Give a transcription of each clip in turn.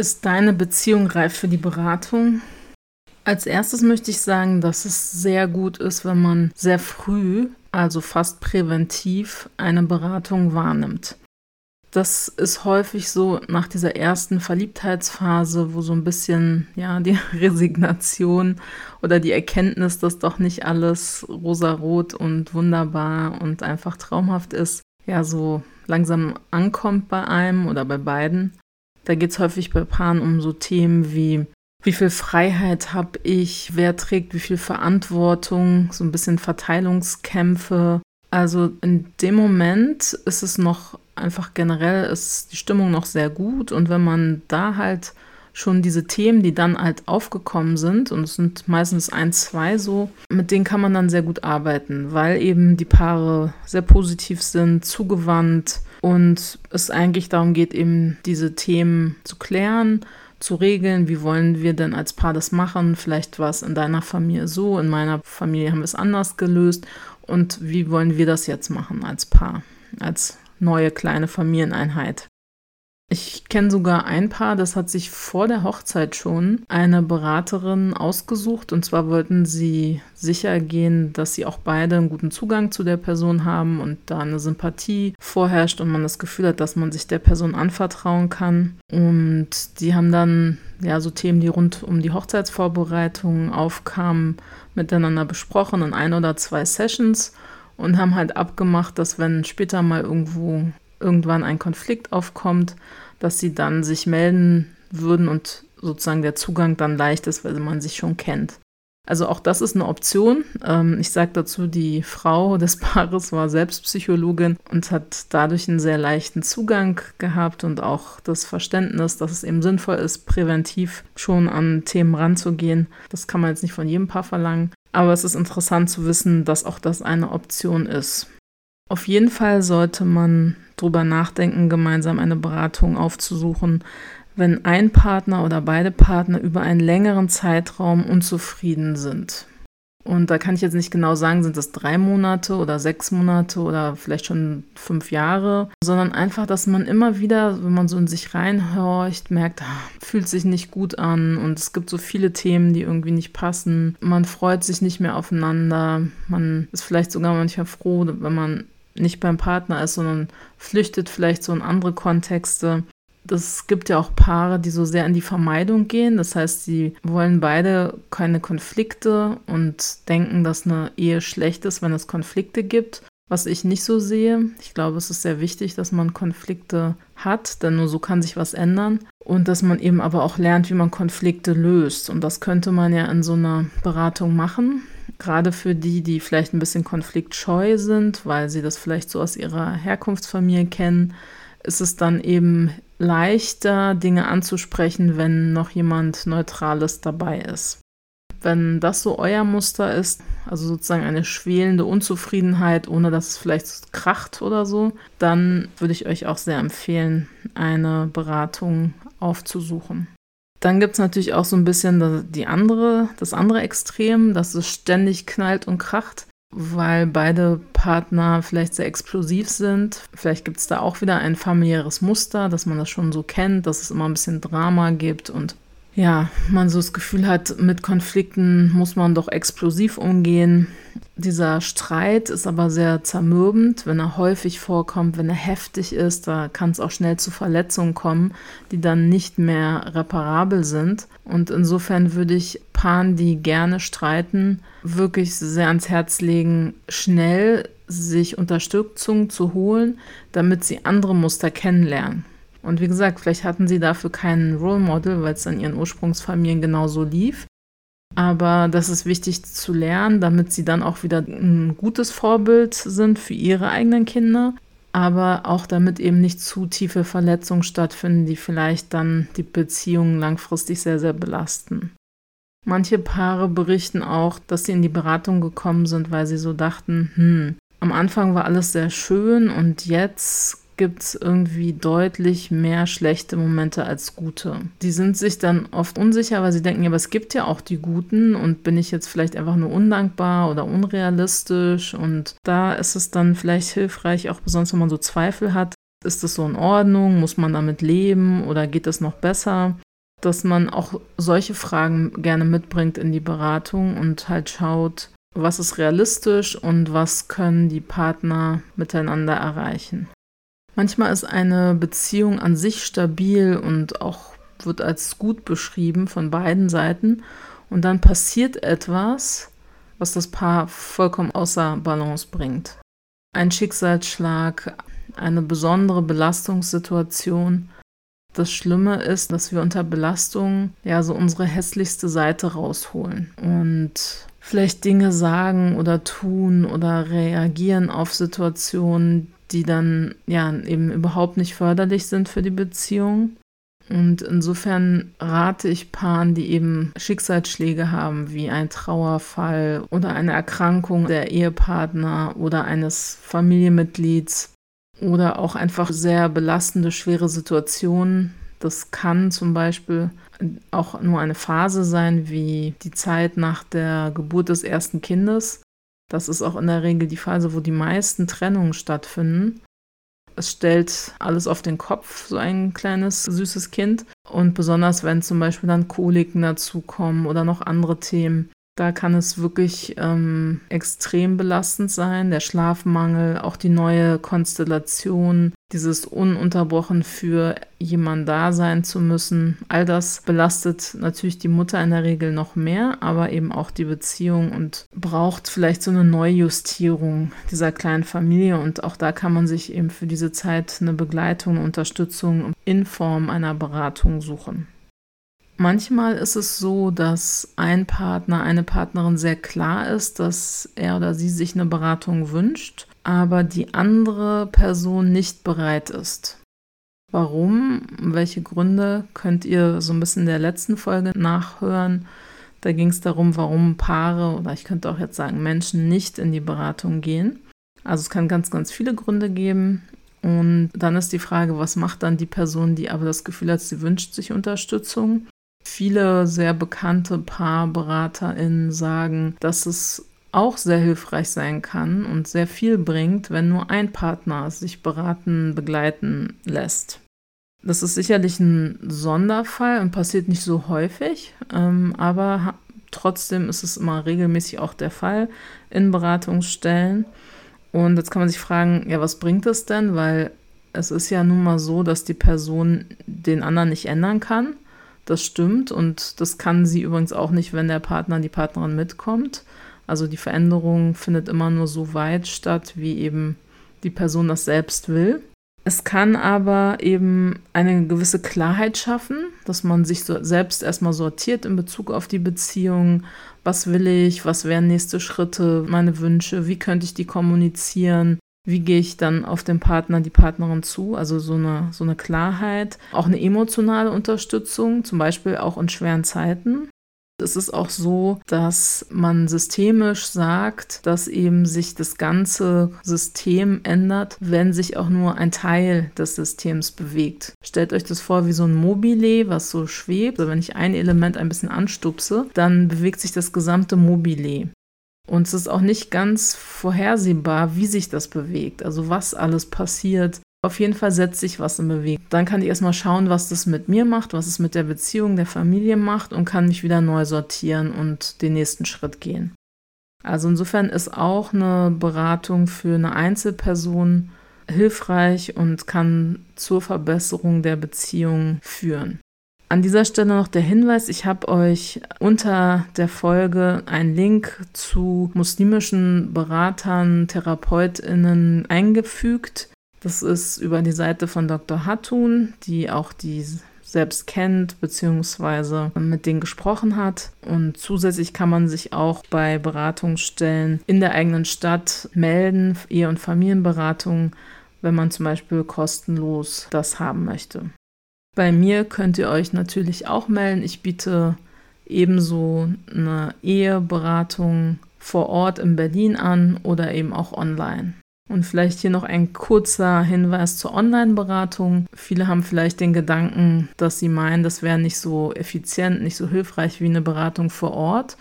Ist deine Beziehung reif für die Beratung? Als erstes möchte ich sagen, dass es sehr gut ist, wenn man sehr früh, also fast präventiv, eine Beratung wahrnimmt. Das ist häufig so nach dieser ersten Verliebtheitsphase, wo so ein bisschen ja die Resignation oder die Erkenntnis, dass doch nicht alles rosarot und wunderbar und einfach traumhaft ist, ja so langsam ankommt bei einem oder bei beiden. Da geht es häufig bei Paaren um so Themen wie wie viel Freiheit habe ich, wer trägt wie viel Verantwortung, so ein bisschen Verteilungskämpfe. Also in dem Moment ist es noch einfach generell ist die Stimmung noch sehr gut. Und wenn man da halt schon diese Themen, die dann halt aufgekommen sind, und es sind meistens ein, zwei so, mit denen kann man dann sehr gut arbeiten, weil eben die Paare sehr positiv sind, zugewandt und es eigentlich darum geht, eben diese Themen zu klären, zu regeln, wie wollen wir denn als Paar das machen, vielleicht war es in deiner Familie so, in meiner Familie haben wir es anders gelöst. Und wie wollen wir das jetzt machen als Paar, als neue kleine Familieneinheit. Ich kenne sogar ein Paar, das hat sich vor der Hochzeit schon eine Beraterin ausgesucht. Und zwar wollten sie sicher gehen, dass sie auch beide einen guten Zugang zu der Person haben und da eine Sympathie vorherrscht und man das Gefühl hat, dass man sich der Person anvertrauen kann. Und die haben dann ja so Themen, die rund um die Hochzeitsvorbereitung aufkamen, miteinander besprochen in ein oder zwei Sessions und haben halt abgemacht, dass wenn später mal irgendwo irgendwann ein Konflikt aufkommt, dass sie dann sich melden würden und sozusagen der Zugang dann leicht ist, weil man sich schon kennt. Also auch das ist eine Option. Ähm, ich sage dazu, die Frau des Paares war selbst Psychologin und hat dadurch einen sehr leichten Zugang gehabt und auch das Verständnis, dass es eben sinnvoll ist, präventiv schon an Themen ranzugehen. Das kann man jetzt nicht von jedem Paar verlangen. Aber es ist interessant zu wissen, dass auch das eine Option ist. Auf jeden Fall sollte man drüber nachdenken, gemeinsam eine Beratung aufzusuchen, wenn ein Partner oder beide Partner über einen längeren Zeitraum unzufrieden sind. Und da kann ich jetzt nicht genau sagen, sind das drei Monate oder sechs Monate oder vielleicht schon fünf Jahre, sondern einfach, dass man immer wieder, wenn man so in sich reinhorcht, merkt, ach, fühlt sich nicht gut an und es gibt so viele Themen, die irgendwie nicht passen. Man freut sich nicht mehr aufeinander. Man ist vielleicht sogar manchmal froh, wenn man nicht beim Partner ist, sondern flüchtet vielleicht so in andere Kontexte es gibt ja auch Paare, die so sehr in die Vermeidung gehen. Das heißt, sie wollen beide keine Konflikte und denken, dass eine Ehe schlecht ist, wenn es Konflikte gibt. Was ich nicht so sehe. Ich glaube, es ist sehr wichtig, dass man Konflikte hat, denn nur so kann sich was ändern. Und dass man eben aber auch lernt, wie man Konflikte löst. Und das könnte man ja in so einer Beratung machen. Gerade für die, die vielleicht ein bisschen konfliktscheu sind, weil sie das vielleicht so aus ihrer Herkunftsfamilie kennen, ist es dann eben leichter, Dinge anzusprechen, wenn noch jemand Neutrales dabei ist. Wenn das so euer Muster ist, also sozusagen eine schwelende Unzufriedenheit, ohne dass es vielleicht kracht oder so, dann würde ich euch auch sehr empfehlen, eine Beratung aufzusuchen. Dann gibt es natürlich auch so ein bisschen die andere, das andere Extrem, dass es ständig knallt und kracht weil beide Partner vielleicht sehr explosiv sind. Vielleicht gibt es da auch wieder ein familiäres Muster, dass man das schon so kennt, dass es immer ein bisschen Drama gibt und ja, man so das Gefühl hat, mit Konflikten muss man doch explosiv umgehen. Dieser Streit ist aber sehr zermürbend, wenn er häufig vorkommt, wenn er heftig ist, da kann es auch schnell zu Verletzungen kommen, die dann nicht mehr reparabel sind. Und insofern würde ich Paaren, die gerne streiten, wirklich sehr ans Herz legen, schnell sich Unterstützung zu holen, damit sie andere Muster kennenlernen. Und wie gesagt, vielleicht hatten sie dafür keinen Role Model, weil es in ihren Ursprungsfamilien genauso lief. Aber das ist wichtig zu lernen, damit sie dann auch wieder ein gutes Vorbild sind für ihre eigenen Kinder. Aber auch damit eben nicht zu tiefe Verletzungen stattfinden, die vielleicht dann die Beziehungen langfristig sehr, sehr belasten. Manche Paare berichten auch, dass sie in die Beratung gekommen sind, weil sie so dachten, hm, am Anfang war alles sehr schön und jetzt gibt es irgendwie deutlich mehr schlechte Momente als gute. Die sind sich dann oft unsicher, weil sie denken, ja, aber es gibt ja auch die guten und bin ich jetzt vielleicht einfach nur undankbar oder unrealistisch und da ist es dann vielleicht hilfreich, auch besonders wenn man so Zweifel hat, ist das so in Ordnung, muss man damit leben oder geht es noch besser? dass man auch solche Fragen gerne mitbringt in die Beratung und halt schaut, was ist realistisch und was können die Partner miteinander erreichen. Manchmal ist eine Beziehung an sich stabil und auch wird als gut beschrieben von beiden Seiten und dann passiert etwas, was das Paar vollkommen außer Balance bringt. Ein Schicksalsschlag, eine besondere Belastungssituation. Das Schlimme ist, dass wir unter Belastung ja so unsere hässlichste Seite rausholen und vielleicht Dinge sagen oder tun oder reagieren auf Situationen, die dann ja eben überhaupt nicht förderlich sind für die Beziehung. Und insofern rate ich Paaren, die eben Schicksalsschläge haben, wie ein Trauerfall oder eine Erkrankung der Ehepartner oder eines Familienmitglieds oder auch einfach sehr belastende, schwere Situationen. Das kann zum Beispiel auch nur eine Phase sein, wie die Zeit nach der Geburt des ersten Kindes. Das ist auch in der Regel die Phase, wo die meisten Trennungen stattfinden. Es stellt alles auf den Kopf, so ein kleines süßes Kind. Und besonders wenn zum Beispiel dann Koliken dazukommen oder noch andere Themen, da kann es wirklich ähm, extrem belastend sein. Der Schlafmangel, auch die neue Konstellation, dieses ununterbrochen für jemanden da sein zu müssen. All das belastet natürlich die Mutter in der Regel noch mehr, aber eben auch die Beziehung und braucht vielleicht so eine Neujustierung dieser kleinen Familie. Und auch da kann man sich eben für diese Zeit eine Begleitung, Unterstützung in Form einer Beratung suchen. Manchmal ist es so, dass ein Partner, eine Partnerin sehr klar ist, dass er oder sie sich eine Beratung wünscht, aber die andere Person nicht bereit ist. Warum? Welche Gründe könnt ihr so ein bisschen in der letzten Folge nachhören? Da ging es darum, warum Paare oder ich könnte auch jetzt sagen Menschen nicht in die Beratung gehen. Also es kann ganz, ganz viele Gründe geben. Und dann ist die Frage, was macht dann die Person, die aber das Gefühl hat, sie wünscht sich Unterstützung? Viele sehr bekannte PaarberaterInnen sagen, dass es auch sehr hilfreich sein kann und sehr viel bringt, wenn nur ein Partner sich beraten, begleiten lässt. Das ist sicherlich ein Sonderfall und passiert nicht so häufig, ähm, aber trotzdem ist es immer regelmäßig auch der Fall in Beratungsstellen. Und jetzt kann man sich fragen, ja, was bringt es denn? Weil es ist ja nun mal so, dass die Person den anderen nicht ändern kann. Das stimmt und das kann sie übrigens auch nicht, wenn der Partner, die Partnerin mitkommt. Also die Veränderung findet immer nur so weit statt, wie eben die Person das selbst will. Es kann aber eben eine gewisse Klarheit schaffen, dass man sich so selbst erstmal sortiert in Bezug auf die Beziehung. Was will ich? Was wären nächste Schritte? Meine Wünsche? Wie könnte ich die kommunizieren? Wie gehe ich dann auf den Partner, die Partnerin zu, also so eine, so eine Klarheit, auch eine emotionale Unterstützung, zum Beispiel auch in schweren Zeiten. Es ist auch so, dass man systemisch sagt, dass eben sich das ganze System ändert, wenn sich auch nur ein Teil des Systems bewegt. Stellt euch das vor wie so ein Mobile, was so schwebt. Also wenn ich ein Element ein bisschen anstupse, dann bewegt sich das gesamte Mobile. Und es ist auch nicht ganz vorhersehbar, wie sich das bewegt, also was alles passiert. Auf jeden Fall setzt sich was in Bewegung. Dann kann ich erstmal schauen, was das mit mir macht, was es mit der Beziehung der Familie macht und kann mich wieder neu sortieren und den nächsten Schritt gehen. Also insofern ist auch eine Beratung für eine Einzelperson hilfreich und kann zur Verbesserung der Beziehung führen. An dieser Stelle noch der Hinweis, ich habe euch unter der Folge einen Link zu muslimischen Beratern, Therapeutinnen eingefügt. Das ist über die Seite von Dr. Hatun, die auch die selbst kennt bzw. mit denen gesprochen hat. Und zusätzlich kann man sich auch bei Beratungsstellen in der eigenen Stadt melden, Ehe- und Familienberatung, wenn man zum Beispiel kostenlos das haben möchte. Bei mir könnt ihr euch natürlich auch melden. Ich biete ebenso eine Eheberatung vor Ort in Berlin an oder eben auch online. Und vielleicht hier noch ein kurzer Hinweis zur Online-Beratung. Viele haben vielleicht den Gedanken, dass sie meinen, das wäre nicht so effizient, nicht so hilfreich wie eine Beratung vor Ort.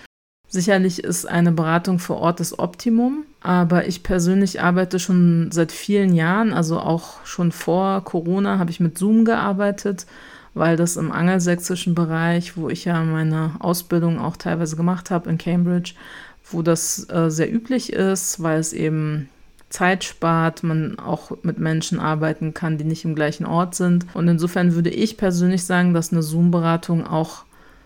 Sicherlich ist eine Beratung vor Ort das Optimum, aber ich persönlich arbeite schon seit vielen Jahren, also auch schon vor Corona habe ich mit Zoom gearbeitet, weil das im angelsächsischen Bereich, wo ich ja meine Ausbildung auch teilweise gemacht habe in Cambridge, wo das äh, sehr üblich ist, weil es eben Zeit spart, man auch mit Menschen arbeiten kann, die nicht im gleichen Ort sind. Und insofern würde ich persönlich sagen, dass eine Zoom-Beratung auch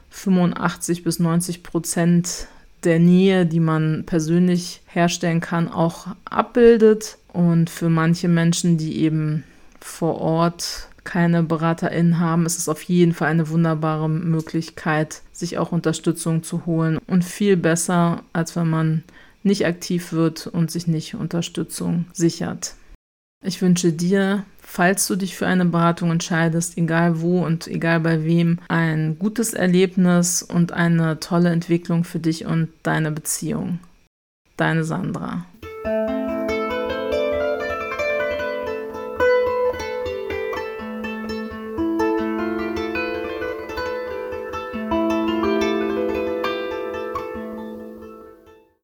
85 bis 90 Prozent der Nähe, die man persönlich herstellen kann, auch abbildet. Und für manche Menschen, die eben vor Ort keine BeraterInnen haben, ist es auf jeden Fall eine wunderbare Möglichkeit, sich auch Unterstützung zu holen und viel besser, als wenn man nicht aktiv wird und sich nicht Unterstützung sichert. Ich wünsche dir, falls du dich für eine Beratung entscheidest, egal wo und egal bei wem, ein gutes Erlebnis und eine tolle Entwicklung für dich und deine Beziehung. Deine Sandra.